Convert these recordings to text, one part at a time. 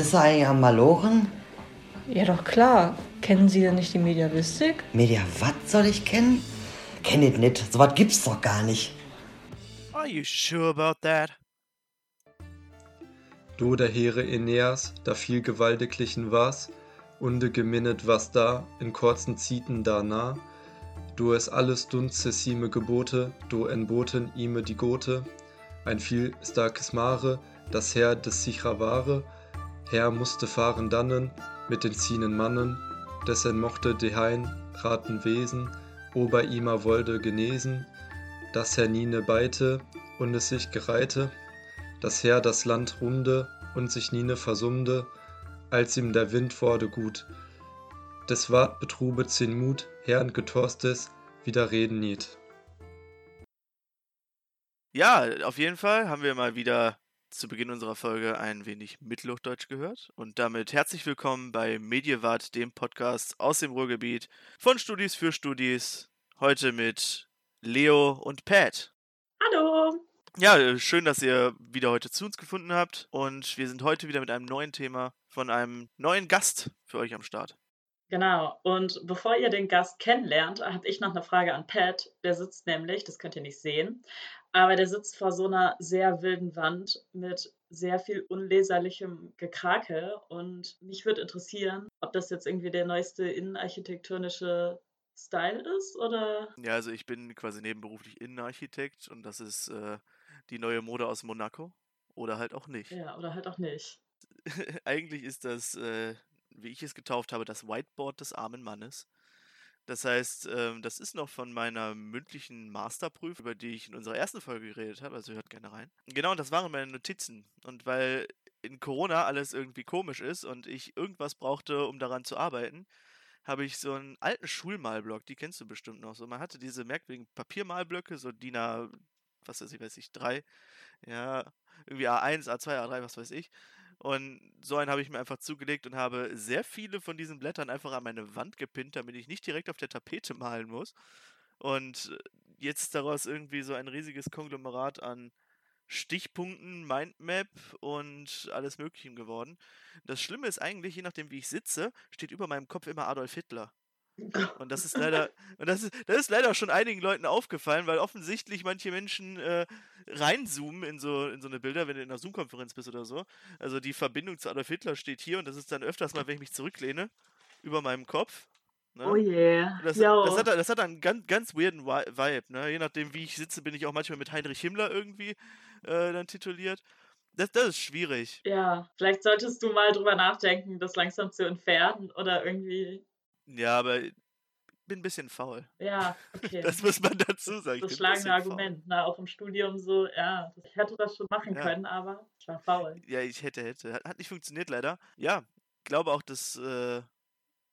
Bist du eigentlich am Malochen? Ja, doch klar. Kennen Sie denn nicht die Mediavistik? Media, was soll ich kennen? Kenn ich nicht. So was gibt's doch gar nicht. Are you sure about that? Du, der Heere Aeneas, da viel gewaltiglichen war's, unde geminnet was da, in kurzen Zieten da nah, du es alles dunzessime Gebote, du entboten ime die Gote, ein viel starkes Mare, das Herr des sicher Ware, Herr musste fahren dannen, mit den ziehenden Mannen, dessen mochte dehain raten Wesen, ober ima wollte genesen, dass Herr Nine beite und es sich gereihte, dass Herr das Land runde und sich Nine versummde, als ihm der Wind wurde gut. Des ward betrube zehn Mut, Herrn getorstes, wieder reden niet. Ja, auf jeden Fall haben wir mal wieder zu Beginn unserer Folge ein wenig Mittelhochdeutsch gehört. Und damit herzlich willkommen bei Mediewart, dem Podcast aus dem Ruhrgebiet von Studis für Studis. Heute mit Leo und Pat. Hallo. Ja, äh, schön, dass ihr wieder heute zu uns gefunden habt. Und wir sind heute wieder mit einem neuen Thema von einem neuen Gast für euch am Start. Genau. Und bevor ihr den Gast kennenlernt, habe ich noch eine Frage an Pat. Der sitzt nämlich, das könnt ihr nicht sehen, aber der sitzt vor so einer sehr wilden Wand mit sehr viel unleserlichem Gekrakel. Und mich würde interessieren, ob das jetzt irgendwie der neueste innenarchitektonische Style ist oder. Ja, also ich bin quasi nebenberuflich Innenarchitekt und das ist äh, die neue Mode aus Monaco. Oder halt auch nicht. Ja, oder halt auch nicht. Eigentlich ist das, äh, wie ich es getauft habe, das Whiteboard des armen Mannes. Das heißt, ähm, das ist noch von meiner mündlichen Masterprüfung, über die ich in unserer ersten Folge geredet habe, also hört gerne rein. Genau, das waren meine Notizen. Und weil in Corona alles irgendwie komisch ist und ich irgendwas brauchte, um daran zu arbeiten, habe ich so einen alten Schulmalblock, die kennst du bestimmt noch so. Man hatte diese merkwürdigen Papiermalblöcke, so DIN A, was weiß ich, weiß ich, 3, ja, irgendwie A1, A2, A3, was weiß ich. Und so einen habe ich mir einfach zugelegt und habe sehr viele von diesen Blättern einfach an meine Wand gepinnt, damit ich nicht direkt auf der Tapete malen muss. Und jetzt ist daraus irgendwie so ein riesiges Konglomerat an Stichpunkten, Mindmap und alles Mögliche geworden. Das Schlimme ist eigentlich, je nachdem wie ich sitze, steht über meinem Kopf immer Adolf Hitler. Und das ist leider, und das ist, das ist leider schon einigen Leuten aufgefallen, weil offensichtlich manche Menschen äh, reinzoomen in so, in so eine Bilder, wenn du in einer Zoom-Konferenz bist oder so. Also die Verbindung zu Adolf Hitler steht hier und das ist dann öfters mal, wenn ich mich zurücklehne, über meinem Kopf. Ne? Oh yeah. Das, das, hat, das hat einen ganz, ganz weirden Vibe. Ne? Je nachdem, wie ich sitze, bin ich auch manchmal mit Heinrich Himmler irgendwie äh, dann tituliert. Das, das ist schwierig. Ja, vielleicht solltest du mal drüber nachdenken, das langsam zu entfernen oder irgendwie. Ja, aber ich bin ein bisschen faul. Ja, okay. Das muss man dazu sagen. ich das schlagende. Argument, ne? Auch im Studium so, ja, ich hätte das schon machen Ja. können, aber ich war faul. Ja, ich hätte, hätte. Hat, hat nicht funktioniert leider. Ja, glaube auch, dass äh,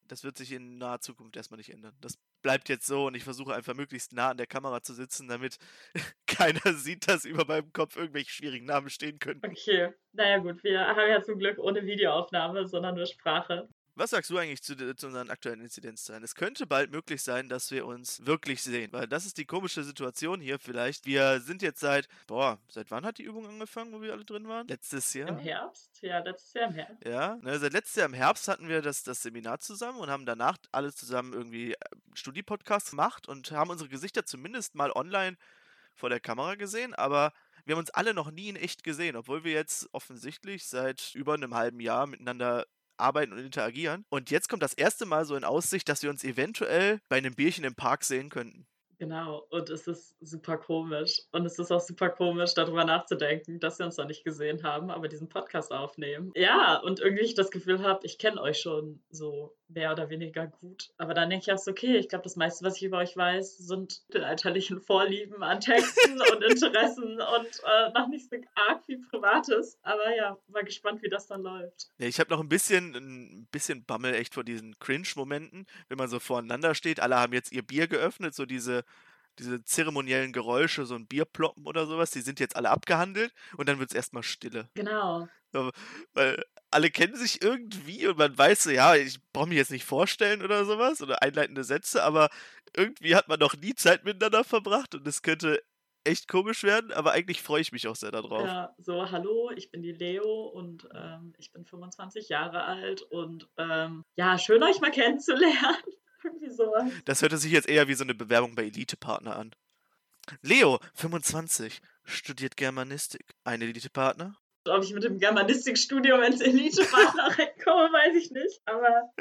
das wird sich in naher Zukunft erstmal nicht ändern. Das bleibt jetzt so und ich versuche einfach möglichst nah an der Kamera zu sitzen, damit keiner sieht, dass über meinem Kopf irgendwelche schwierigen Namen stehen können. Okay, naja gut, wir haben ja zum Glück ohne Videoaufnahme, sondern nur Sprache. Was sagst du eigentlich zu, zu unseren aktuellen Inzidenzzahlen? Es könnte bald möglich sein, dass wir uns wirklich sehen, weil das ist die komische Situation hier vielleicht. Wir sind jetzt seit, boah, seit wann hat die Übung angefangen, wo wir alle drin waren? Letztes Jahr? Im Herbst? Ja, letztes Jahr im Herbst. Ja, ne, seit letztes Jahr im Herbst hatten wir das, das Seminar zusammen und haben danach alle zusammen irgendwie äh, Studi-Podcasts gemacht und haben unsere Gesichter zumindest mal online vor der Kamera gesehen, aber wir haben uns alle noch nie in echt gesehen, obwohl wir jetzt offensichtlich seit über einem halben Jahr miteinander arbeiten und interagieren. Und jetzt kommt das erste Mal so in Aussicht, dass wir uns eventuell bei einem Bierchen im Park sehen könnten. Genau, und es ist super komisch. Und es ist auch super komisch, darüber nachzudenken, dass wir uns noch nicht gesehen haben, aber diesen Podcast aufnehmen. Ja, und irgendwie ich das Gefühl habe, ich kenne euch schon so mehr oder weniger gut. Aber dann denke ich auch so, okay, ich glaube, das meiste, was ich über euch weiß, sind die alterlichen Vorlieben an Texten und Interessen und äh, noch nicht so arg viel Privates. Aber ja, mal gespannt, wie das dann läuft. Ja, ich habe noch ein bisschen, ein bisschen Bammel echt vor diesen Cringe-Momenten, wenn man so voreinander steht. Alle haben jetzt ihr Bier geöffnet, so diese, diese zeremoniellen Geräusche, so ein Bierploppen oder sowas, die sind jetzt alle abgehandelt und dann wird es erstmal Stille. Genau. Weil alle kennen sich irgendwie und man weiß so, ja, ich brauche mich jetzt nicht vorstellen oder sowas oder einleitende Sätze, aber irgendwie hat man noch nie Zeit miteinander verbracht und es könnte echt komisch werden, aber eigentlich freue ich mich auch sehr darauf. Ja, so, hallo, ich bin die Leo und ähm, ich bin 25 Jahre alt und ähm, ja, schön euch mal kennenzulernen. Irgendwie sowas. Das hörte sich jetzt eher wie so eine Bewerbung bei Elite-Partner an. Leo, 25, studiert Germanistik. Ein Elite-Partner? Ob ich mit dem Germanistikstudium ins Elite-Partner reinkomme, weiß ich nicht. Aber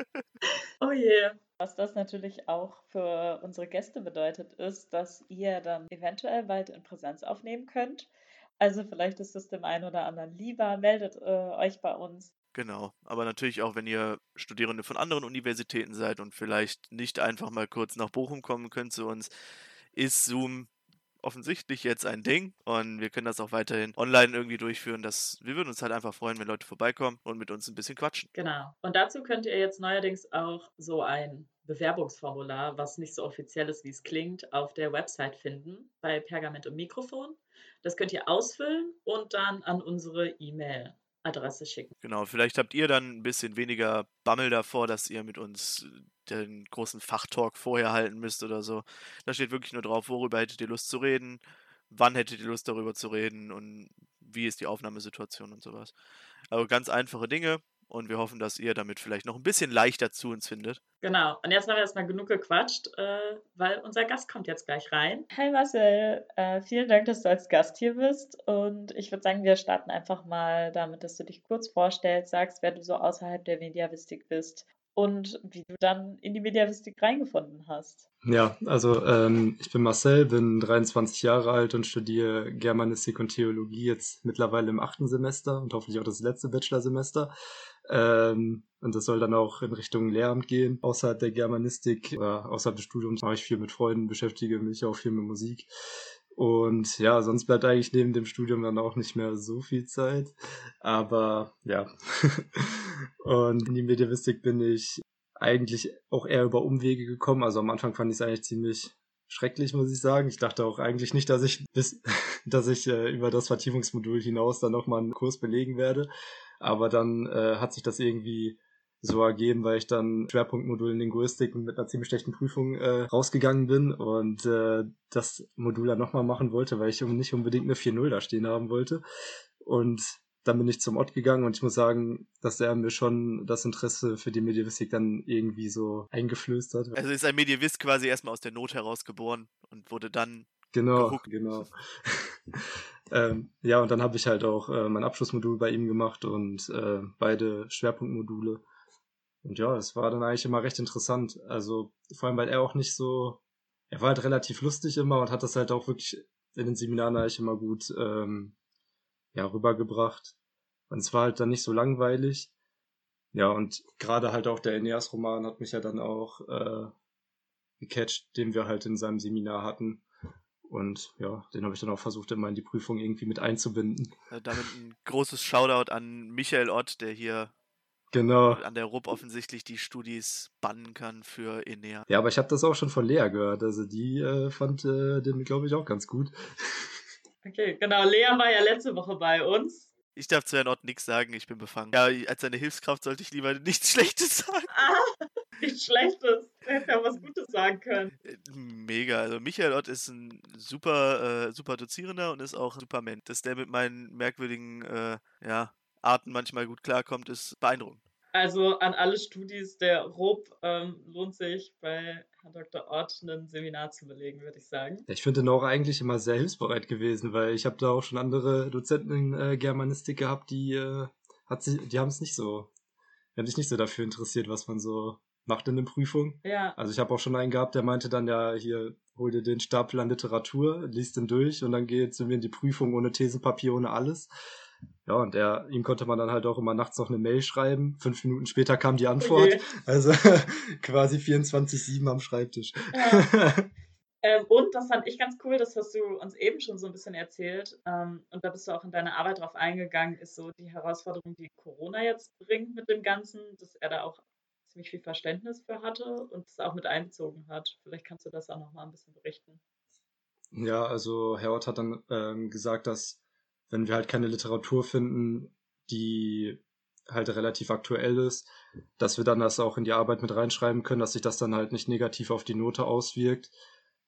oh je. Was das natürlich auch für unsere Gäste bedeutet, ist, dass ihr dann eventuell bald in Präsenz aufnehmen könnt. Also vielleicht ist es dem einen oder anderen lieber, meldet äh, euch bei uns. Genau, aber natürlich auch, wenn ihr Studierende von anderen Universitäten seid und vielleicht nicht einfach mal kurz nach Bochum kommen könnt zu uns, ist Zoom offensichtlich jetzt ein Ding und wir können das auch weiterhin online irgendwie durchführen. Das, wir würden uns halt einfach freuen, wenn Leute vorbeikommen und mit uns ein bisschen quatschen. Genau. Und dazu könnt ihr jetzt neuerdings auch so ein Bewerbungsformular, was nicht so offiziell ist, wie es klingt, auf der Website finden bei Pergament und Mikrofon. Das könnt ihr ausfüllen und dann an unsere E-Mail Adresse schicken. Genau, vielleicht habt ihr dann ein bisschen weniger Bammel davor, dass ihr mit uns den großen Fachtalk vorher halten müsst oder so. Da steht wirklich nur drauf, worüber hättet ihr Lust zu reden, wann hättet ihr Lust darüber zu reden und wie ist die Aufnahmesituation und sowas. Also ganz einfache Dinge und wir hoffen, dass ihr damit vielleicht noch ein bisschen leichter zu uns findet. Genau, und jetzt haben wir erstmal genug gequatscht, äh, weil unser Gast kommt jetzt gleich rein. Hi Marcel, äh, vielen Dank, dass du als Gast hier bist und ich würde sagen, wir starten einfach mal damit, dass du dich kurz vorstellst, sagst, wer du so außerhalb der Mediavistik bist und wie du dann in die Mediavistik reingefunden hast. Ja, also ähm, ich bin Marcel, bin 23 Jahre alt und studiere Germanistik und Theologie jetzt mittlerweile im achten Semester und hoffentlich auch das letzte Bachelorsemester. Ähm, und das soll dann auch in Richtung Lehramt gehen. Außerhalb der Germanistik oder außerhalb des Studiums mache ich viel mit Freunden, beschäftige mich auch viel mit Musik. Und ja, sonst bleibt eigentlich neben dem Studium dann auch nicht mehr so viel Zeit. Aber ja. und in die Mediavistik bin ich eigentlich auch eher über Umwege gekommen. Also am Anfang fand ich es eigentlich ziemlich schrecklich, muss ich sagen. Ich dachte auch eigentlich nicht, dass ich bis, dass ich äh, über das Vertiefungsmodul hinaus dann nochmal einen Kurs belegen werde. Aber dann äh, hat sich das irgendwie so ergeben, weil ich dann Schwerpunktmodul in Linguistik mit einer ziemlich schlechten Prüfung äh, rausgegangen bin und äh, das Modul dann nochmal machen wollte, weil ich nicht unbedingt eine 4.0 da stehen haben wollte. Und dann bin ich zum Ort gegangen und ich muss sagen, dass er mir schon das Interesse für die Medievistik dann irgendwie so eingeflößt hat. Also ist ein Medievist quasi erstmal aus der Not heraus geboren und wurde dann Genau, gehuckt. genau. ähm, ja, und dann habe ich halt auch äh, mein Abschlussmodul bei ihm gemacht und äh, beide Schwerpunktmodule. Und ja, es war dann eigentlich immer recht interessant. Also vor allem, weil er auch nicht so, er war halt relativ lustig immer und hat das halt auch wirklich in den Seminaren eigentlich immer gut ähm, ja, rübergebracht. Und es war halt dann nicht so langweilig. Ja, und gerade halt auch der Aeneas-Roman hat mich ja dann auch äh, gecatcht, den wir halt in seinem Seminar hatten. Und ja, den habe ich dann auch versucht, immer in die Prüfung irgendwie mit einzubinden. Äh, damit ein großes Shoutout an Michael Ott, der hier Genau. an der RUB offensichtlich die Studis bannen kann für Enea. Ja, aber ich habe das auch schon von Lea gehört. Also die äh, fand äh, den, glaube ich, auch ganz gut. Okay, genau. Lea war ja letzte Woche bei uns. Ich darf zu Herrn Ott nichts sagen, ich bin befangen. Ja, als seine Hilfskraft sollte ich lieber nichts Schlechtes sagen. Ah, nichts Schlechtes. Hätte ja was Gutes sagen können. Mega. Also Michael Ott ist ein super, äh, super Dozierender und ist auch ein super Mensch. Dass der mit meinen merkwürdigen äh, ja, Arten manchmal gut klarkommt, ist beeindruckend. Also an alle Studis der RUB ähm, lohnt sich bei Herrn Dr. Ott ein Seminar zu belegen, würde ich sagen. Ich finde den auch eigentlich immer sehr hilfsbereit gewesen, weil ich habe da auch schon andere Dozenten in äh, Germanistik gehabt, die äh, hat sich, die haben es nicht so, die haben sich nicht so dafür interessiert, was man so macht in der Prüfung. Ja, Also ich habe auch schon einen gehabt, der meinte dann ja, hier, hol dir den Stapel an Literatur, liest den durch und dann geht zu mir in die Prüfung ohne Thesenpapier, ohne alles. Ja, und er, ihm konnte man dann halt auch immer nachts noch eine Mail schreiben. Fünf Minuten später kam die Antwort. Okay. Also quasi 24-7 am Schreibtisch. Ja. Ähm, und das fand ich ganz cool, das hast du uns eben schon so ein bisschen erzählt. Ähm, und da bist du auch in deiner Arbeit drauf eingegangen, ist so die Herausforderung, die Corona jetzt bringt mit dem Ganzen, dass er da auch ziemlich viel Verständnis für hatte und es auch mit einbezogen hat. Vielleicht kannst du das auch nochmal ein bisschen berichten. Ja, also Herr Ott hat dann ähm, gesagt, dass wenn wir halt keine Literatur finden, die halt relativ aktuell ist, dass wir dann das auch in die Arbeit mit reinschreiben können, dass sich das dann halt nicht negativ auf die Note auswirkt,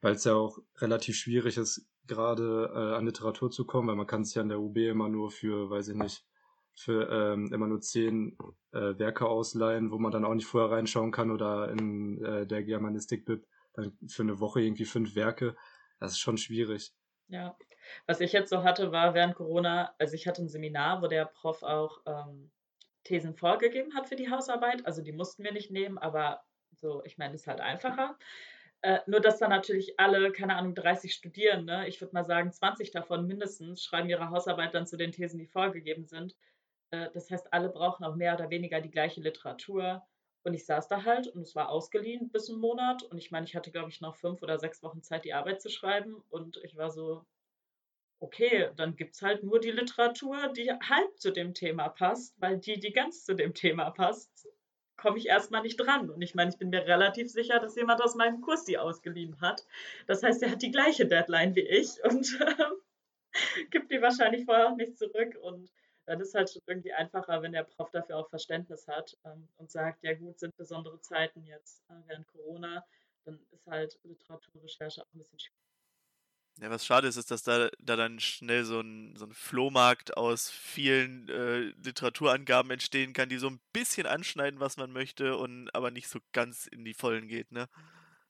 weil es ja auch relativ schwierig ist, gerade äh, an Literatur zu kommen, weil man kann sich ja an der UB immer nur für, weiß ich nicht, für ähm, immer nur zehn äh, Werke ausleihen, wo man dann auch nicht vorher reinschauen kann oder in äh, der Germanistik-Bib dann für eine Woche irgendwie fünf Werke. Das ist schon schwierig. Ja, was ich jetzt so hatte, war während Corona, also ich hatte ein Seminar, wo der Prof auch ähm, Thesen vorgegeben hat für die Hausarbeit. Also die mussten wir nicht nehmen, aber so, ich meine, ist halt einfacher. Äh, nur, dass dann natürlich alle, keine Ahnung, 30 Studierende, ich würde mal sagen 20 davon mindestens, schreiben ihre Hausarbeit dann zu den Thesen, die vorgegeben sind. Äh, das heißt, alle brauchen auch mehr oder weniger die gleiche Literatur. Und ich saß da halt und es war ausgeliehen bis einen Monat. Und ich meine, ich hatte, glaube ich, noch fünf oder sechs Wochen Zeit, die Arbeit zu schreiben. Und ich war so, okay, dann gibt es halt nur die Literatur, die halb zu dem Thema passt, weil die, die ganz zu dem Thema passt, komme ich erstmal nicht dran. Und ich meine, ich bin mir relativ sicher, dass jemand aus meinem Kurs die ausgeliehen hat. Das heißt, er hat die gleiche Deadline wie ich und äh, gibt die wahrscheinlich vorher auch nicht zurück. Und dann ist halt schon irgendwie einfacher, wenn der Prof dafür auch Verständnis hat ähm, und sagt, ja gut, sind besondere Zeiten jetzt äh, während Corona, dann ist halt Literaturrecherche auch ein bisschen schwierig. Ja, was schade ist, ist, dass da, da dann schnell so ein, so ein Flohmarkt aus vielen äh, Literaturangaben entstehen kann, die so ein bisschen anschneiden, was man möchte, und aber nicht so ganz in die Vollen geht, ne?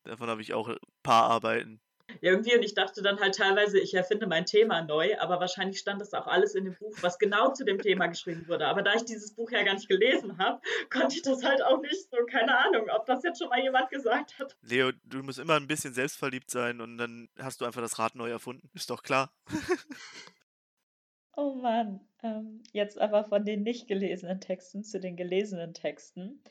Davon habe ich auch ein paar Arbeiten. Ja, irgendwie, und ich dachte dann halt teilweise, ich erfinde mein Thema neu, aber wahrscheinlich stand das auch alles in dem Buch, was genau zu dem Thema geschrieben wurde. Aber da ich dieses Buch ja gar nicht gelesen habe, konnte ich das halt auch nicht so, keine Ahnung, ob das jetzt schon mal jemand gesagt hat. Leo, du musst immer ein bisschen selbstverliebt sein und dann hast du einfach das Rad neu erfunden. Ist doch klar. oh Mann, ähm, jetzt aber von den nicht gelesenen Texten zu den gelesenen Texten.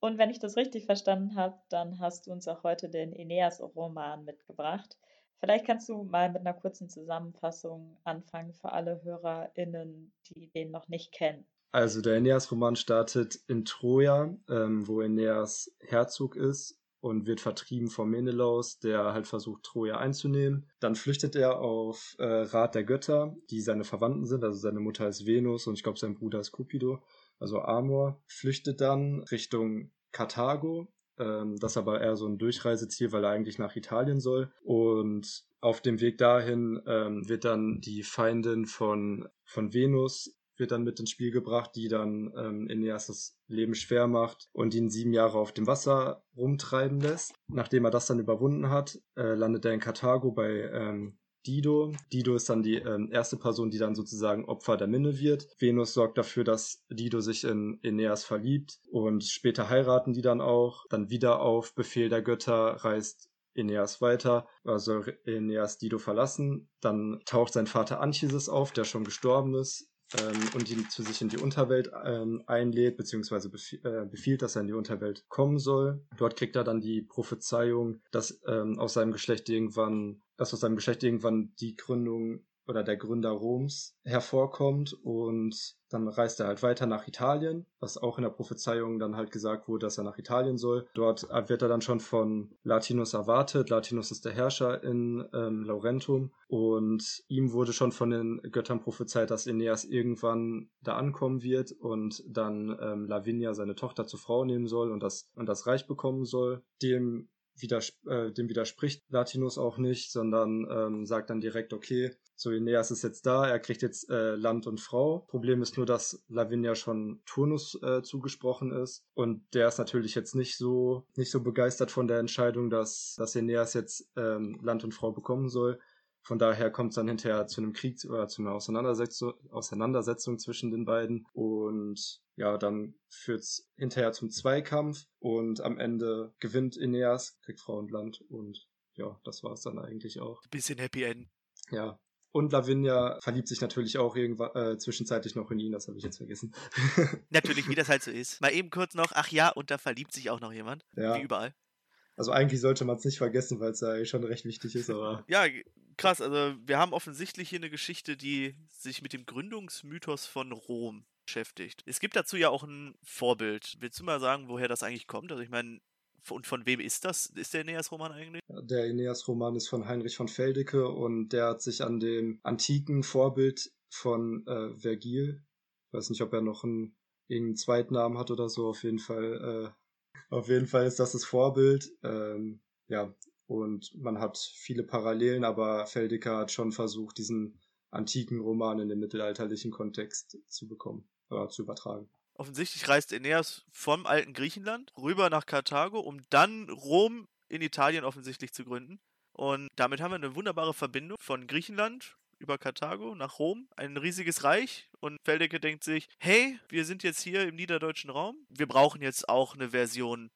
Und wenn ich das richtig verstanden habe, dann hast du uns auch heute den Aeneas-Roman mitgebracht. Vielleicht kannst du mal mit einer kurzen Zusammenfassung anfangen für alle HörerInnen, die den noch nicht kennen. Also der Aeneas-Roman startet in Troja, ähm, wo Aeneas Herzog ist und wird vertrieben von Menelaus, der halt versucht, Troja einzunehmen. Dann flüchtet er auf äh, Rat der Götter, die seine Verwandten sind. Also seine Mutter ist Venus und ich glaube, sein Bruder ist Cupido also Amor, flüchtet dann Richtung Karthago. Ähm, das aber eher so ein Durchreiseziel, weil er eigentlich nach Italien soll. Und auf dem Weg dahin ähm, wird dann die Feindin von, von Venus wird dann mit ins Spiel gebracht, die dann ähm, Aeneas das Leben schwer macht und ihn sieben Jahre auf dem Wasser rumtreiben lässt. Nachdem er das dann überwunden hat, äh, landet er in Karthago bei ähm, Dido. Dido ist dann die ähm, erste Person, die dann sozusagen Opfer der Minne wird. Venus sorgt dafür, dass Dido sich in Aeneas verliebt und später heiraten die dann auch. Dann wieder auf Befehl der Götter reist Aeneas weiter, also Aeneas Dido verlassen. Dann taucht sein Vater Anchises auf, der schon gestorben ist, ähm, und ihn zu sich in die Unterwelt ähm, einlädt, beziehungsweise befiehlt, äh, befiehlt, dass er in die Unterwelt kommen soll. Dort kriegt er dann die Prophezeiung, dass ähm, aus seinem Geschlecht irgendwann, dass aus seinem Geschlecht irgendwann die Gründung oder der Gründer Roms hervorkommt und dann reist er halt weiter nach Italien, was auch in der Prophezeiung dann halt gesagt wurde, dass er nach Italien soll. Dort wird er dann schon von Latinus erwartet. Latinus ist der Herrscher in ähm, Laurentum und ihm wurde schon von den Göttern prophezeit, dass Aeneas irgendwann da ankommen wird und dann ähm, Lavinia seine Tochter zur Frau nehmen soll und das, und das Reich bekommen soll. Dem widers äh, dem widerspricht Latinus auch nicht, sondern ähm, sagt dann direkt, okay, so Aeneas ist jetzt da, er kriegt jetzt äh, Land und Frau. Problem ist nur, dass Lavinia schon Turnus äh, zugesprochen ist und der ist natürlich jetzt nicht so nicht so begeistert von der Entscheidung, dass dass Aeneas jetzt ähm, Land und Frau bekommen soll. Von daher kommt es dann hinterher zu einem Krieg oder zu einer Auseinandersetzung, Auseinandersetzung zwischen den beiden. Und ja, dann führt es hinterher zum Zweikampf und am Ende gewinnt Aeneas, kriegt Frau und Land und ja, das war es dann eigentlich auch. Bisschen Happy End. Ja, und Lavinia verliebt sich natürlich auch irgendwann äh, zwischenzeitlich noch in ihn, das habe ich jetzt vergessen. natürlich, wie das halt so ist. Mal eben kurz noch, ach ja, und da verliebt sich auch noch jemand. Ja. Wie überall. Also eigentlich sollte man es nicht vergessen, weil es ja schon recht wichtig ist, aber. Ja, krass. Also wir haben offensichtlich hier eine Geschichte, die sich mit dem Gründungsmythos von Rom beschäftigt. Es gibt dazu ja auch ein Vorbild. Willst du mal sagen, woher das eigentlich kommt? Also ich meine, und von wem ist das? Ist der Aeneas-Roman eigentlich? Der Aeneas-Roman ist von Heinrich von Feldecke und der hat sich an dem antiken Vorbild von äh, Vergil, ich weiß nicht, ob er noch einen, irgendeinen Zweitnamen hat oder so, auf jeden Fall, äh, auf jeden Fall ist das das Vorbild. Ähm, ja, und man hat viele Parallelen, aber Feldecker hat schon versucht, diesen antiken Roman in den mittelalterlichen Kontext zu bekommen, oder zu übertragen. Offensichtlich reist Aeneas vom alten Griechenland rüber nach Karthago, um dann Rom in Italien offensichtlich zu gründen. Und damit haben wir eine wunderbare Verbindung von Griechenland über Karthago nach Rom, ein riesiges Reich. Und Feldecke denkt sich, hey, wir sind jetzt hier im niederdeutschen Raum. Wir brauchen jetzt auch eine Version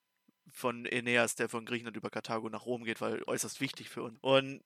von Aeneas, der von Griechenland über Karthago nach Rom geht, weil äußerst wichtig für uns. Und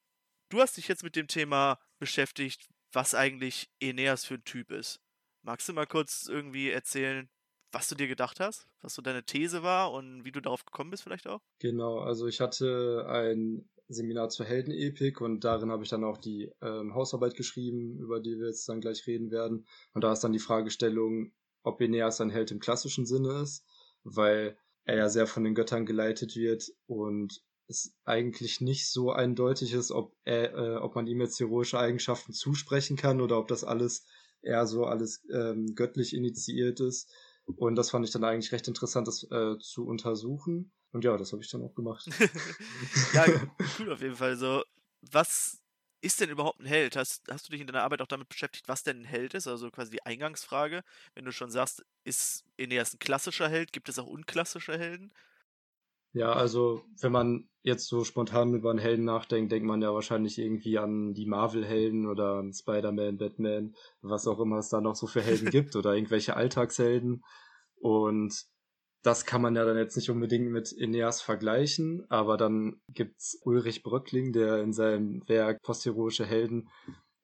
du hast dich jetzt mit dem Thema beschäftigt, was eigentlich Aeneas für ein Typ ist. Magst du mal kurz irgendwie erzählen, was du dir gedacht hast, was so deine These war und wie du darauf gekommen bist vielleicht auch? Genau, also ich hatte ein Seminar zur Heldenepik und darin habe ich dann auch die ähm, Hausarbeit geschrieben, über die wir jetzt dann gleich reden werden. Und da ist dann die Fragestellung, ob Aeneas ein Held im klassischen Sinne ist, weil er ja sehr von den Göttern geleitet wird und es eigentlich nicht so eindeutig ist, ob er, äh, ob man ihm jetzt heroische Eigenschaften zusprechen kann oder ob das alles eher so alles ähm, göttlich initiiert ist. Und das fand ich dann eigentlich recht interessant, das äh, zu untersuchen. Und ja, das habe ich dann auch gemacht. ja, cool auf jeden Fall. So, was ist denn überhaupt ein Held? Hast, hast du dich in deiner Arbeit auch damit beschäftigt, was denn ein Held ist? Also quasi die Eingangsfrage. Wenn du schon sagst, ist Aeneas ein klassischer Held, gibt es auch unklassische Helden? Ja, also wenn man jetzt so spontan über einen Helden nachdenkt, denkt man ja wahrscheinlich irgendwie an die Marvel-Helden oder an Spider-Man, Batman, was auch immer es da noch so für Helden gibt oder irgendwelche Alltagshelden. Und das kann man ja dann jetzt nicht unbedingt mit Aeneas vergleichen, aber dann gibt's Ulrich Bröckling, der in seinem Werk Postheroische Helden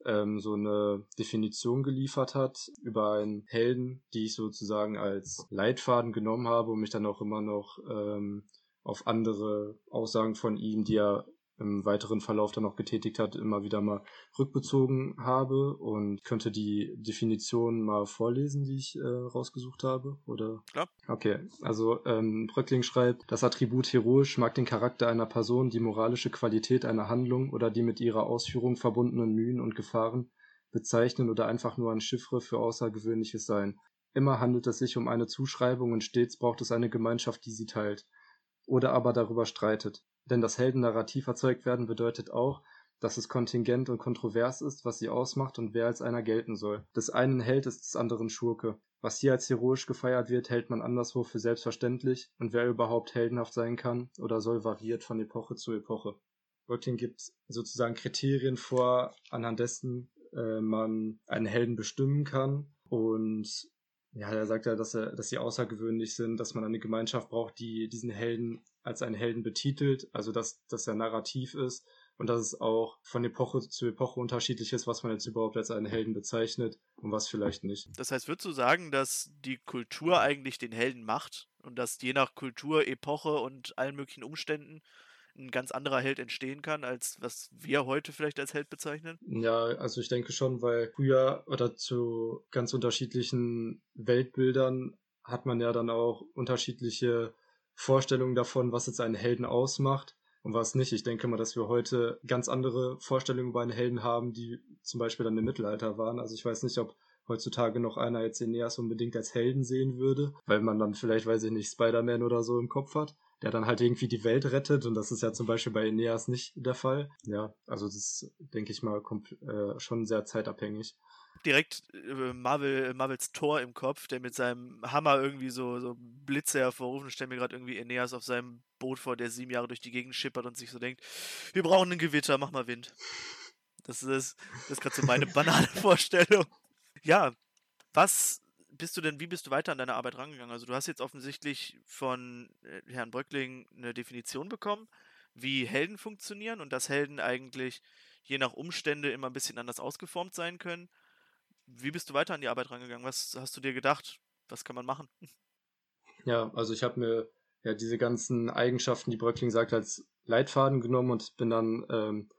ähm, so eine Definition geliefert hat über einen Helden, die ich sozusagen als Leitfaden genommen habe und mich dann auch immer noch ähm, auf andere Aussagen von ihm, die er im weiteren Verlauf dann auch getätigt hat, immer wieder mal rückbezogen habe und könnte die Definition mal vorlesen, die ich äh, rausgesucht habe, oder? Klar. Okay, also ähm, Bröckling schreibt, das Attribut heroisch mag den Charakter einer Person, die moralische Qualität einer Handlung oder die mit ihrer Ausführung verbundenen Mühen und Gefahren bezeichnen oder einfach nur ein Chiffre für Außergewöhnliches sein. Immer handelt es sich um eine Zuschreibung und stets braucht es eine Gemeinschaft, die sie teilt oder aber darüber streitet. Denn das Heldennarrativ erzeugt werden bedeutet auch, dass es kontingent und kontrovers ist, was sie ausmacht und wer als einer gelten soll. Des einen Held ist des anderen Schurke. Was hier als heroisch gefeiert wird, hält man anderswo für selbstverständlich und wer überhaupt heldenhaft sein kann oder soll, variiert von Epoche zu Epoche. Röttgen gibt sozusagen Kriterien vor, anhand dessen äh, man einen Helden bestimmen kann und ja, er sagt ja, dass, er, dass sie außergewöhnlich sind, dass man eine Gemeinschaft braucht, die diesen Helden als einen Helden betitelt, also dass, dass er narrativ ist und dass es auch von Epoche zu Epoche unterschiedlich ist, was man jetzt überhaupt als einen Helden bezeichnet und was vielleicht nicht. Das heißt, würdest du sagen, dass die Kultur eigentlich den Helden macht und dass je nach Kultur, Epoche und allen möglichen Umständen ein ganz anderer Held entstehen kann, als was wir heute vielleicht als Held bezeichnen? Ja, also ich denke schon, weil früher oder zu ganz unterschiedlichen Weltbildern hat man ja dann auch unterschiedliche Vorstellungen davon, was jetzt einen Helden ausmacht und was nicht. Ich denke mal, dass wir heute ganz andere Vorstellungen über einen Helden haben, die zum Beispiel dann im Mittelalter waren. Also ich weiß nicht, ob heutzutage noch einer jetzt Aeneas unbedingt als Helden sehen würde, weil man dann vielleicht, weiß ich nicht, Spider-Man oder so im Kopf hat der dann halt irgendwie die Welt rettet und das ist ja zum Beispiel bei Aeneas nicht der Fall. Ja, also das ist, denke ich mal, äh, schon sehr zeitabhängig. Direkt äh, Marvel, Marvels Tor im Kopf, der mit seinem Hammer irgendwie so, so Blitze hervorruft und stelle mir gerade irgendwie Aeneas auf seinem Boot vor, der sieben Jahre durch die Gegend schippert und sich so denkt, wir brauchen ein Gewitter, mach mal Wind. Das ist, das ist gerade so meine banale Vorstellung. Ja, was bist du denn, wie bist du weiter an deine Arbeit rangegangen? Also du hast jetzt offensichtlich von äh, Herrn Bröckling eine Definition bekommen, wie Helden funktionieren und dass Helden eigentlich je nach Umstände immer ein bisschen anders ausgeformt sein können. Wie bist du weiter an die Arbeit rangegangen? Was hast du dir gedacht? Was kann man machen? Ja, also ich habe mir ja diese ganzen Eigenschaften, die Bröckling sagt, als Leitfaden genommen und bin dann ähm,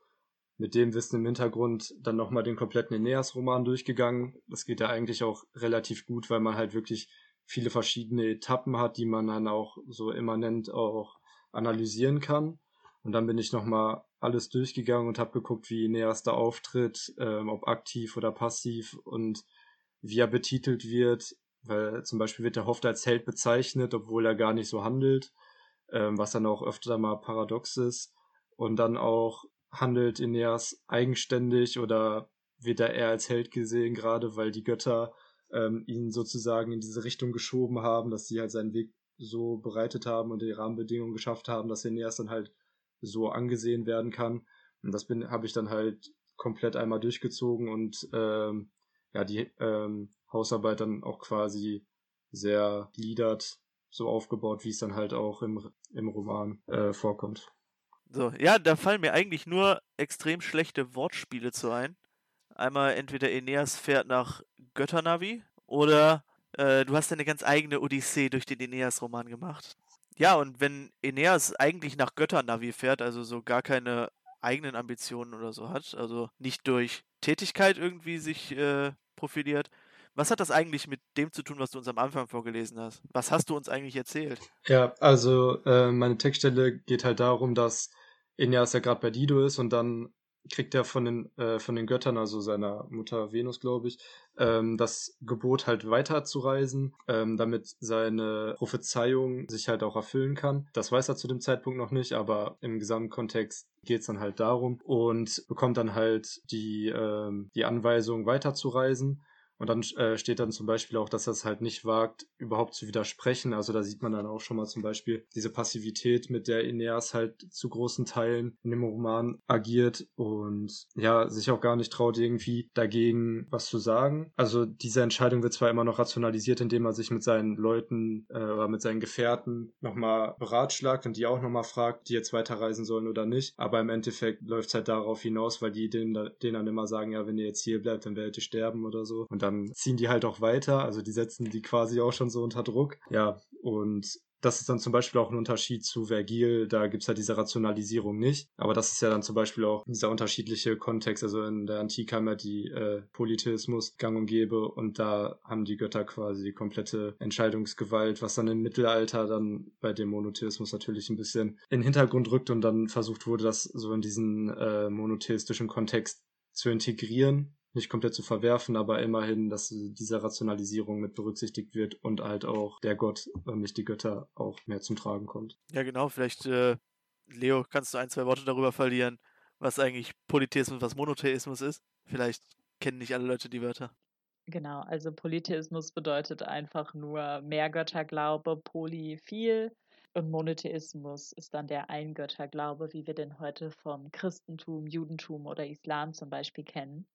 mit dem Wissen im Hintergrund dann nochmal den kompletten Aeneas-Roman durchgegangen. Das geht ja eigentlich auch relativ gut, weil man halt wirklich viele verschiedene Etappen hat, die man dann auch so immanent auch analysieren kann. Und dann bin ich nochmal alles durchgegangen und habe geguckt, wie Aeneas da auftritt, ähm, ob aktiv oder passiv und wie er betitelt wird, weil zum Beispiel wird er oft als Held bezeichnet, obwohl er gar nicht so handelt, ähm, was dann auch öfter mal paradox ist. Und dann auch handelt Aeneas eigenständig oder wird er eher als Held gesehen, gerade weil die Götter ähm, ihn sozusagen in diese Richtung geschoben haben, dass sie halt seinen Weg so bereitet haben und die Rahmenbedingungen geschafft haben, dass Aeneas dann halt so angesehen werden kann. Und das habe ich dann halt komplett einmal durchgezogen und ähm, ja, die ähm, Hausarbeit dann auch quasi sehr gliedert so aufgebaut, wie es dann halt auch im, im Roman äh, vorkommt. So, ja, da fallen mir eigentlich nur extrem schlechte Wortspiele zu ein. Einmal entweder Aeneas fährt nach Götternavi oder äh, du hast eine ganz eigene Odyssee durch den Aeneas-Roman gemacht. Ja, und wenn Aeneas eigentlich nach Götternavi fährt, also so gar keine eigenen Ambitionen oder so hat, also nicht durch Tätigkeit irgendwie sich äh, profiliert, was hat das eigentlich mit dem zu tun, was du uns am Anfang vorgelesen hast? Was hast du uns eigentlich erzählt? Ja, also äh, meine Textstelle geht halt darum, dass Aeneas ja gerade bei Dido ist und dann kriegt er von den, äh, von den Göttern, also seiner Mutter Venus, glaube ich, ähm, das Gebot halt weiterzureisen, ähm, damit seine Prophezeiung sich halt auch erfüllen kann. Das weiß er zu dem Zeitpunkt noch nicht, aber im Gesamtkontext geht es dann halt darum und bekommt dann halt die, ähm, die Anweisung weiterzureisen und dann äh, steht dann zum Beispiel auch, dass er es halt nicht wagt, überhaupt zu widersprechen. Also da sieht man dann auch schon mal zum Beispiel diese Passivität, mit der Ineas halt zu großen Teilen in dem Roman agiert und ja, sich auch gar nicht traut, irgendwie dagegen was zu sagen. Also diese Entscheidung wird zwar immer noch rationalisiert, indem er sich mit seinen Leuten äh, oder mit seinen Gefährten nochmal beratschlagt und die auch nochmal fragt, die jetzt weiterreisen sollen oder nicht. Aber im Endeffekt läuft es halt darauf hinaus, weil die denen, denen dann immer sagen, ja, wenn ihr jetzt hier bleibt, dann werdet ihr sterben oder so. Und dann dann ziehen die halt auch weiter. Also die setzen die quasi auch schon so unter Druck. Ja, und das ist dann zum Beispiel auch ein Unterschied zu Vergil, da gibt es halt diese Rationalisierung nicht. Aber das ist ja dann zum Beispiel auch dieser unterschiedliche Kontext. Also in der Antike haben wir die äh, Polytheismus gang und gäbe und da haben die Götter quasi die komplette Entscheidungsgewalt, was dann im Mittelalter dann bei dem Monotheismus natürlich ein bisschen in den Hintergrund rückt und dann versucht wurde, das so in diesen äh, monotheistischen Kontext zu integrieren nicht komplett zu verwerfen, aber immerhin, dass diese Rationalisierung mit berücksichtigt wird und halt auch der Gott und nicht die Götter auch mehr zum Tragen kommt. Ja, genau. Vielleicht, äh, Leo, kannst du ein, zwei Worte darüber verlieren, was eigentlich Polytheismus, was Monotheismus ist? Vielleicht kennen nicht alle Leute die Wörter. Genau, also Polytheismus bedeutet einfach nur Mehrgötterglaube, poly viel. Und Monotheismus ist dann der Eingötterglaube, wie wir den heute vom Christentum, Judentum oder Islam zum Beispiel kennen.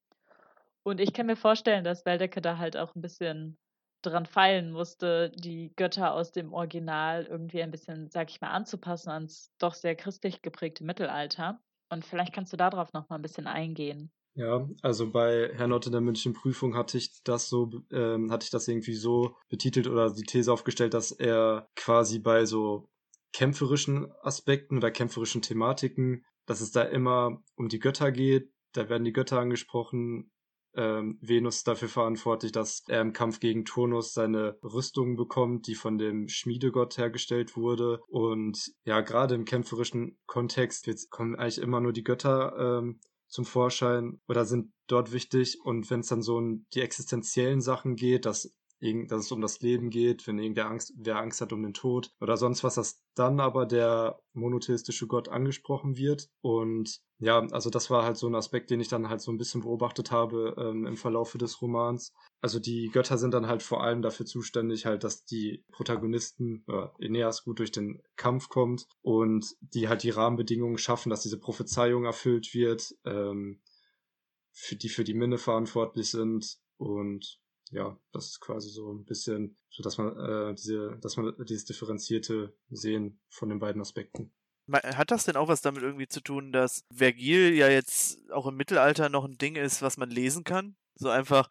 Und ich kann mir vorstellen, dass Waldecke da halt auch ein bisschen dran feilen musste, die Götter aus dem Original irgendwie ein bisschen, sag ich mal, anzupassen ans doch sehr christlich geprägte Mittelalter. Und vielleicht kannst du darauf noch mal ein bisschen eingehen. Ja, also bei Herrn Ott in der München Prüfung hatte ich das so, ähm, hatte ich das irgendwie so betitelt oder die These aufgestellt, dass er quasi bei so kämpferischen Aspekten oder kämpferischen Thematiken, dass es da immer um die Götter geht. Da werden die Götter angesprochen, ähm, Venus dafür verantwortlich, dass er im Kampf gegen Turnus seine Rüstung bekommt, die von dem Schmiedegott hergestellt wurde. Und ja, gerade im kämpferischen Kontext jetzt kommen eigentlich immer nur die Götter ähm, zum Vorschein oder sind dort wichtig. Und wenn es dann so um die existenziellen Sachen geht, dass dass es um das Leben geht, wenn irgendwer Angst, wer Angst hat um den Tod oder sonst was, dass dann aber der monotheistische Gott angesprochen wird. Und ja, also das war halt so ein Aspekt, den ich dann halt so ein bisschen beobachtet habe ähm, im Verlaufe des Romans. Also die Götter sind dann halt vor allem dafür zuständig, halt, dass die Protagonisten, äh, Aeneas gut durch den Kampf kommt und die halt die Rahmenbedingungen schaffen, dass diese Prophezeiung erfüllt wird, ähm, für die für die Minne verantwortlich sind und ja, das ist quasi so ein bisschen, so dass man äh, diese, dass man dieses differenzierte Sehen von den beiden Aspekten. Hat das denn auch was damit irgendwie zu tun, dass Vergil ja jetzt auch im Mittelalter noch ein Ding ist, was man lesen kann? So einfach,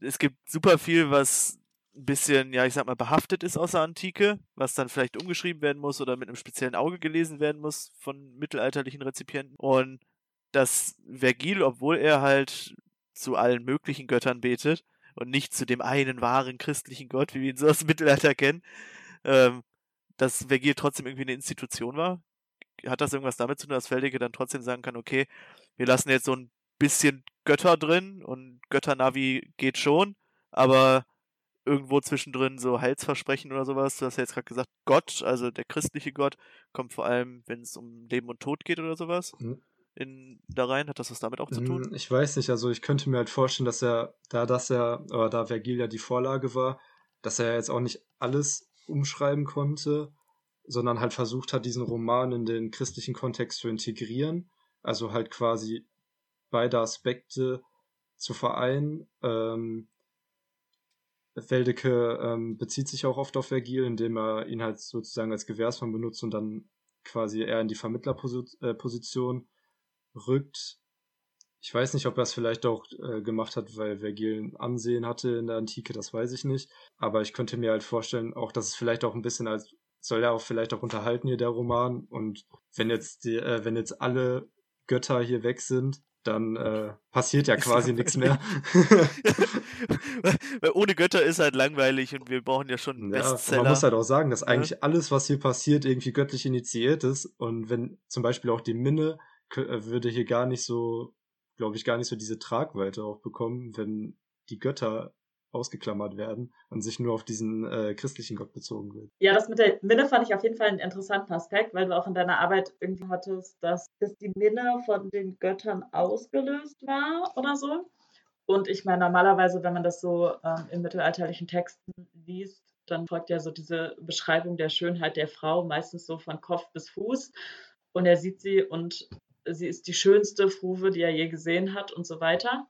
es gibt super viel, was ein bisschen, ja, ich sag mal, behaftet ist aus der Antike, was dann vielleicht umgeschrieben werden muss oder mit einem speziellen Auge gelesen werden muss von mittelalterlichen Rezipienten. Und dass Vergil, obwohl er halt zu allen möglichen Göttern betet, und nicht zu dem einen wahren christlichen Gott, wie wir ihn so aus dem Mittelalter kennen, ähm, dass Vergil trotzdem irgendwie eine Institution war? Hat das irgendwas damit zu tun, dass Feldeke dann trotzdem sagen kann, okay, wir lassen jetzt so ein bisschen Götter drin und Götternavi geht schon, aber irgendwo zwischendrin so Heilsversprechen oder sowas. Du hast ja jetzt gerade gesagt, Gott, also der christliche Gott, kommt vor allem, wenn es um Leben und Tod geht oder sowas. Mhm. In, da rein, hat das was damit auch zu tun? Mm, Ich weiß nicht, also ich könnte mir halt vorstellen, dass er, da das er, oder da Vergil ja die Vorlage war, dass er jetzt auch nicht alles umschreiben konnte, sondern halt versucht hat, diesen Roman in den christlichen Kontext zu integrieren. Also halt quasi beide Aspekte zu vereinen. Ähm, Weldeke ähm, bezieht sich auch oft auf Vergil, indem er ihn halt sozusagen als Gewährsmann benutzt und dann quasi eher in die Vermittlerposition rückt. Ich weiß nicht, ob er es vielleicht auch äh, gemacht hat, weil Vergil ein Ansehen hatte in der Antike, das weiß ich nicht. Aber ich könnte mir halt vorstellen, auch, dass es vielleicht auch ein bisschen als, soll ja auch vielleicht auch unterhalten hier der Roman. Und wenn jetzt die, äh, wenn jetzt alle Götter hier weg sind, dann äh, passiert ja quasi nichts mehr. Weil ohne Götter ist halt langweilig und wir brauchen ja schon einen Ja, Bestseller. man muss halt auch sagen, dass Ja. eigentlich alles, was hier passiert, irgendwie göttlich initiiert ist. Und wenn zum Beispiel auch die Minne würde hier gar nicht so, glaube ich, gar nicht so diese Tragweite auch bekommen, wenn die Götter ausgeklammert werden und sich nur auf diesen äh, christlichen Gott bezogen wird. Ja, das mit der Minne fand ich auf jeden Fall einen interessanten Aspekt, weil du auch in deiner Arbeit irgendwie hattest, dass, dass die Minne von den Göttern ausgelöst war oder so. Und ich meine, normalerweise, wenn man das so ähm, in mittelalterlichen Texten liest, dann folgt ja so diese Beschreibung der Schönheit der Frau, meistens so von Kopf bis Fuß. Und er sieht sie und sie ist die schönste Fruve, die er je gesehen hat und so weiter.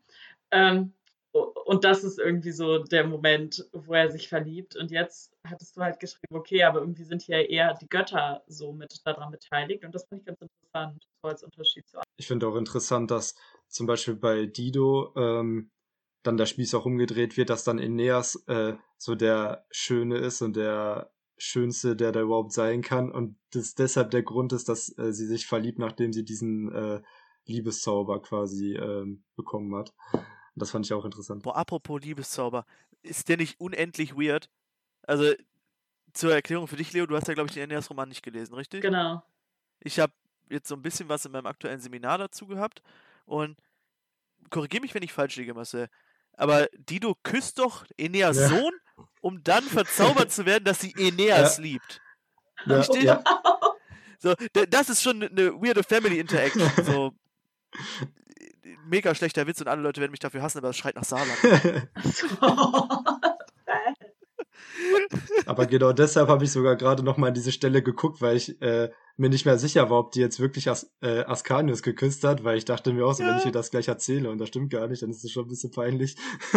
Ähm, und das ist irgendwie so der Moment, wo er sich verliebt. Und jetzt hattest du halt geschrieben, okay, aber irgendwie sind hier eher die Götter so mit daran beteiligt. Und das finde ich ganz interessant, so als Unterschied zu Ich finde auch interessant, dass zum Beispiel bei Dido ähm, dann der Spieß auch umgedreht wird, dass dann Aeneas äh, so der Schöne ist und der Schönste, der da überhaupt sein kann. Und das deshalb der Grund ist, dass äh, sie sich verliebt, nachdem sie diesen äh, Liebeszauber quasi ähm, bekommen hat. Und das fand ich auch interessant. Boah, apropos Liebeszauber, ist der nicht unendlich weird? Also, zur Erklärung für dich, Leo, du hast ja, glaube ich, den Aeneas-Roman nicht gelesen, richtig? Genau. Ich habe jetzt so ein bisschen was in meinem aktuellen Seminar dazu gehabt und korrigiere mich, wenn ich falsch liege, Marcel. Aber Dido küsst doch Aeneas Ja. Sohn, um dann verzaubert zu werden, dass sie Aeneas liebt. Ja, Richtig? ja, So, das ist schon eine weirde Family Interaction. So, mega schlechter Witz und alle Leute werden mich dafür hassen, aber es schreit nach Saarland. Aber genau deshalb habe ich sogar gerade noch mal an diese Stelle geguckt, weil ich äh, mir nicht mehr sicher war, ob die jetzt wirklich As äh, Ascanius geküsst hat, weil ich dachte mir auch so, wenn ich Ja. ihr das gleich erzähle und das stimmt gar nicht, dann ist es schon ein bisschen peinlich.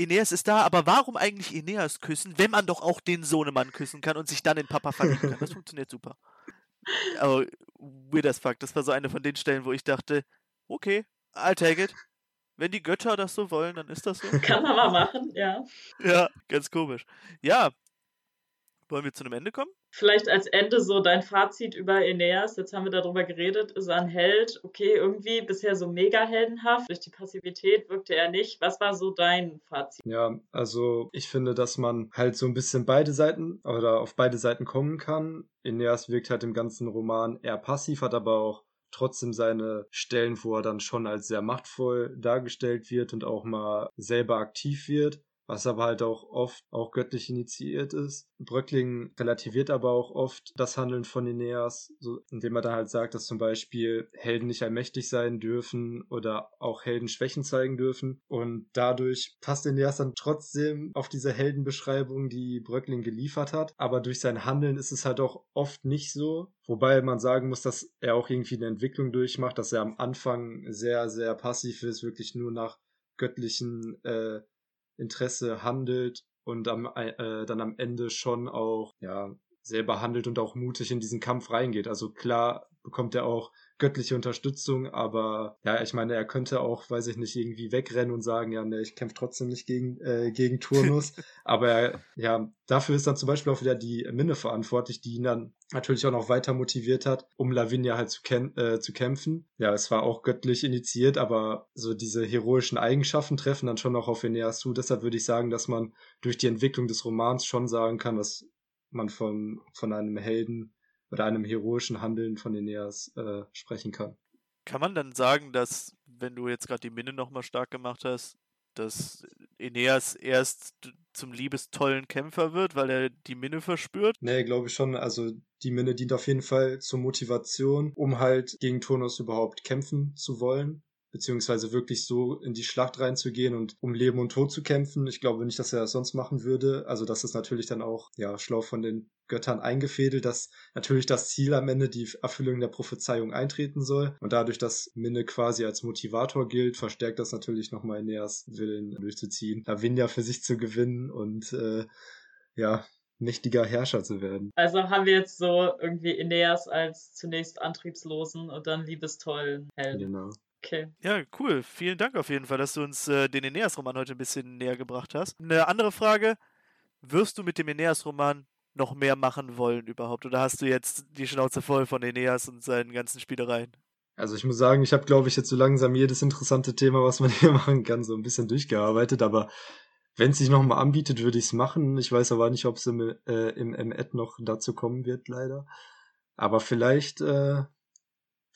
Aeneas ist da, aber warum eigentlich Aeneas küssen, wenn man doch auch den Sohnemann küssen kann und sich dann in Papa verlieben kann? Das funktioniert super. Aber weird as fuck, das war so eine von den Stellen, wo ich dachte, okay, I'll take it. Wenn die Götter das so wollen, dann ist das so. Kann man mal machen, ja. Ja, ganz komisch. Ja, wollen wir zu einem Ende kommen? Vielleicht als Ende so dein Fazit über Aeneas. Jetzt haben wir darüber geredet. Ist er ein Held? Okay, irgendwie bisher so mega heldenhaft. Durch die Passivität wirkte er nicht. Was war so dein Fazit? Ja, also ich finde, dass man halt so ein bisschen beide Seiten oder auf beide Seiten kommen kann. Aeneas wirkt halt im ganzen Roman eher passiv, hat aber auch trotzdem seine Stellen, wo er dann schon als sehr machtvoll dargestellt wird und auch mal selber aktiv wird, was aber halt auch oft auch göttlich initiiert ist. Bröckling relativiert aber auch oft das Handeln von Aeneas, so, indem er dann halt sagt, dass zum Beispiel Helden nicht allmächtig sein dürfen oder auch Helden Schwächen zeigen dürfen. Und dadurch passt Aeneas dann trotzdem auf diese Heldenbeschreibung, die Bröckling geliefert hat. Aber durch sein Handeln ist es halt auch oft nicht so. Wobei man sagen muss, dass er auch irgendwie eine Entwicklung durchmacht, dass er am Anfang sehr, sehr passiv ist, wirklich nur nach göttlichen äh, Interesse handelt und am, äh, dann am Ende schon auch ja selber handelt und auch mutig in diesen Kampf reingeht. Also klar bekommt er auch göttliche Unterstützung, aber ja, ich meine, er könnte auch, weiß ich nicht, irgendwie wegrennen und sagen, ja, ne, ich kämpfe trotzdem nicht gegen, äh, gegen Turnus. aber er, ja, dafür ist dann zum Beispiel auch wieder die Minne verantwortlich, die ihn dann natürlich auch noch weiter motiviert hat, um Lavinia halt zu, äh, zu kämpfen. Ja, es war auch göttlich initiiert, aber so diese heroischen Eigenschaften treffen dann schon auch auf Aeneas zu. Deshalb würde ich sagen, dass man durch die Entwicklung des Romans schon sagen kann, dass man von, von einem Helden oder einem heroischen Handeln von Aeneas äh, sprechen kann. Kann man dann sagen, dass, wenn du jetzt gerade die Minne nochmal stark gemacht hast, dass Aeneas erst zum liebestollen Kämpfer wird, weil er die Minne verspürt? Nee, glaube ich schon. Also die Minne dient auf jeden Fall zur Motivation, um halt gegen Turnus überhaupt kämpfen zu wollen beziehungsweise wirklich so in die Schlacht reinzugehen und um Leben und Tod zu kämpfen. Ich glaube nicht, dass er das sonst machen würde. Also das ist natürlich dann auch ja schlau von den Göttern eingefädelt, dass natürlich das Ziel am Ende die Erfüllung der Prophezeiung eintreten soll. Und dadurch, dass Minne quasi als Motivator gilt, verstärkt das natürlich nochmal Aeneas Willen durchzuziehen, Lavinia für sich zu gewinnen und äh, ja, mächtiger Herrscher zu werden. Also haben wir jetzt so irgendwie Aeneas als zunächst antriebslosen und dann liebestollen Helden. Genau. Okay. Ja, cool. Vielen Dank auf jeden Fall, dass du uns äh, den Aeneas-Roman heute ein bisschen näher gebracht hast. Eine andere Frage: Wirst du mit dem Aeneas-Roman noch mehr machen wollen überhaupt? Oder hast du jetzt die Schnauze voll von Aeneas und seinen ganzen Spielereien? Also ich muss sagen, ich habe, glaube ich, jetzt so langsam jedes interessante Thema, was man hier machen kann, so ein bisschen durchgearbeitet. Aber wenn es sich nochmal anbietet, würde ich es machen. Ich weiß aber nicht, ob es im, äh, im M-Ed noch dazu kommen wird, leider. Aber vielleicht äh,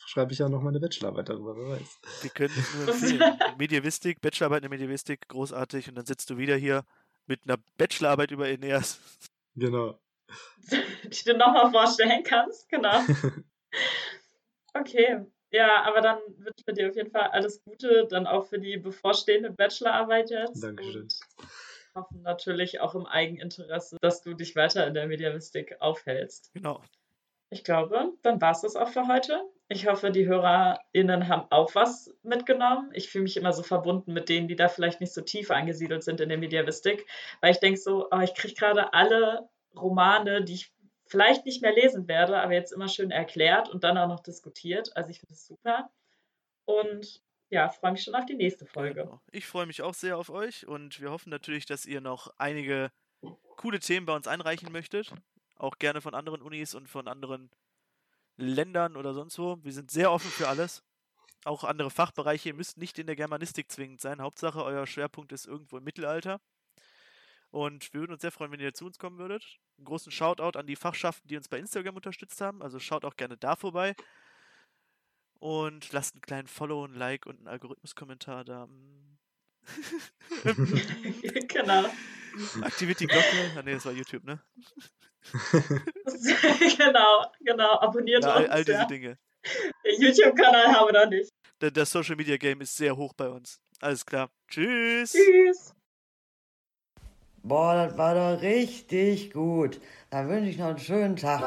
schreibe ich ja noch meine Bachelorarbeit darüber, wer weiß. Wir können es nur empfehlen. Mediavistik, Bachelorarbeit in Mediavistik, großartig. Und dann sitzt du wieder hier mit einer Bachelorarbeit über Aeneas. Genau. Die du nochmal vorstellen kannst, genau. Okay, ja, aber dann wünsche ich dir auf jeden Fall alles Gute, dann auch für die bevorstehende Bachelorarbeit jetzt. Dankeschön. Und hoffen natürlich auch im Eigeninteresse, dass du dich weiter in der Mediavistik aufhältst. Genau. Ich glaube, dann war es das auch für heute. Ich hoffe, die HörerInnen haben auch was mitgenommen. Ich fühle mich immer so verbunden mit denen, die da vielleicht nicht so tief angesiedelt sind in der Mediavistik, weil ich denke so, oh, ich kriege gerade alle Romane, die ich vielleicht nicht mehr lesen werde, aber jetzt immer schön erklärt und dann auch noch diskutiert. Also ich finde es super. Und ja, freue mich schon auf die nächste Folge. Genau. Ich freue mich auch sehr auf euch und wir hoffen natürlich, dass ihr noch einige coole Themen bei uns einreichen möchtet. Auch gerne von anderen Unis und von anderen Ländern oder sonst wo. Wir sind sehr offen für alles. Auch andere Fachbereiche. Ihr müsst nicht in der Germanistik zwingend sein. Hauptsache, euer Schwerpunkt ist irgendwo im Mittelalter. Und wir würden uns sehr freuen, wenn ihr zu uns kommen würdet. Einen großen Shoutout an die Fachschaften, die uns bei Instagram unterstützt haben. Also schaut auch gerne da vorbei. Und lasst einen kleinen Follow, ein Like und einen Algorithmus-Kommentar da. genau. Aktiviert die Glocke. Ah, nee, das war YouTube, ne? genau, genau. Abonniert Ja, all, uns. all diese ja. Dinge. Den YouTube-Kanal haben wir noch nicht. Der, das Social Media Game ist sehr hoch bei uns. Alles klar. Tschüss. Tschüss. Boah, das war doch richtig gut. Da wünsche ich noch einen schönen Tag.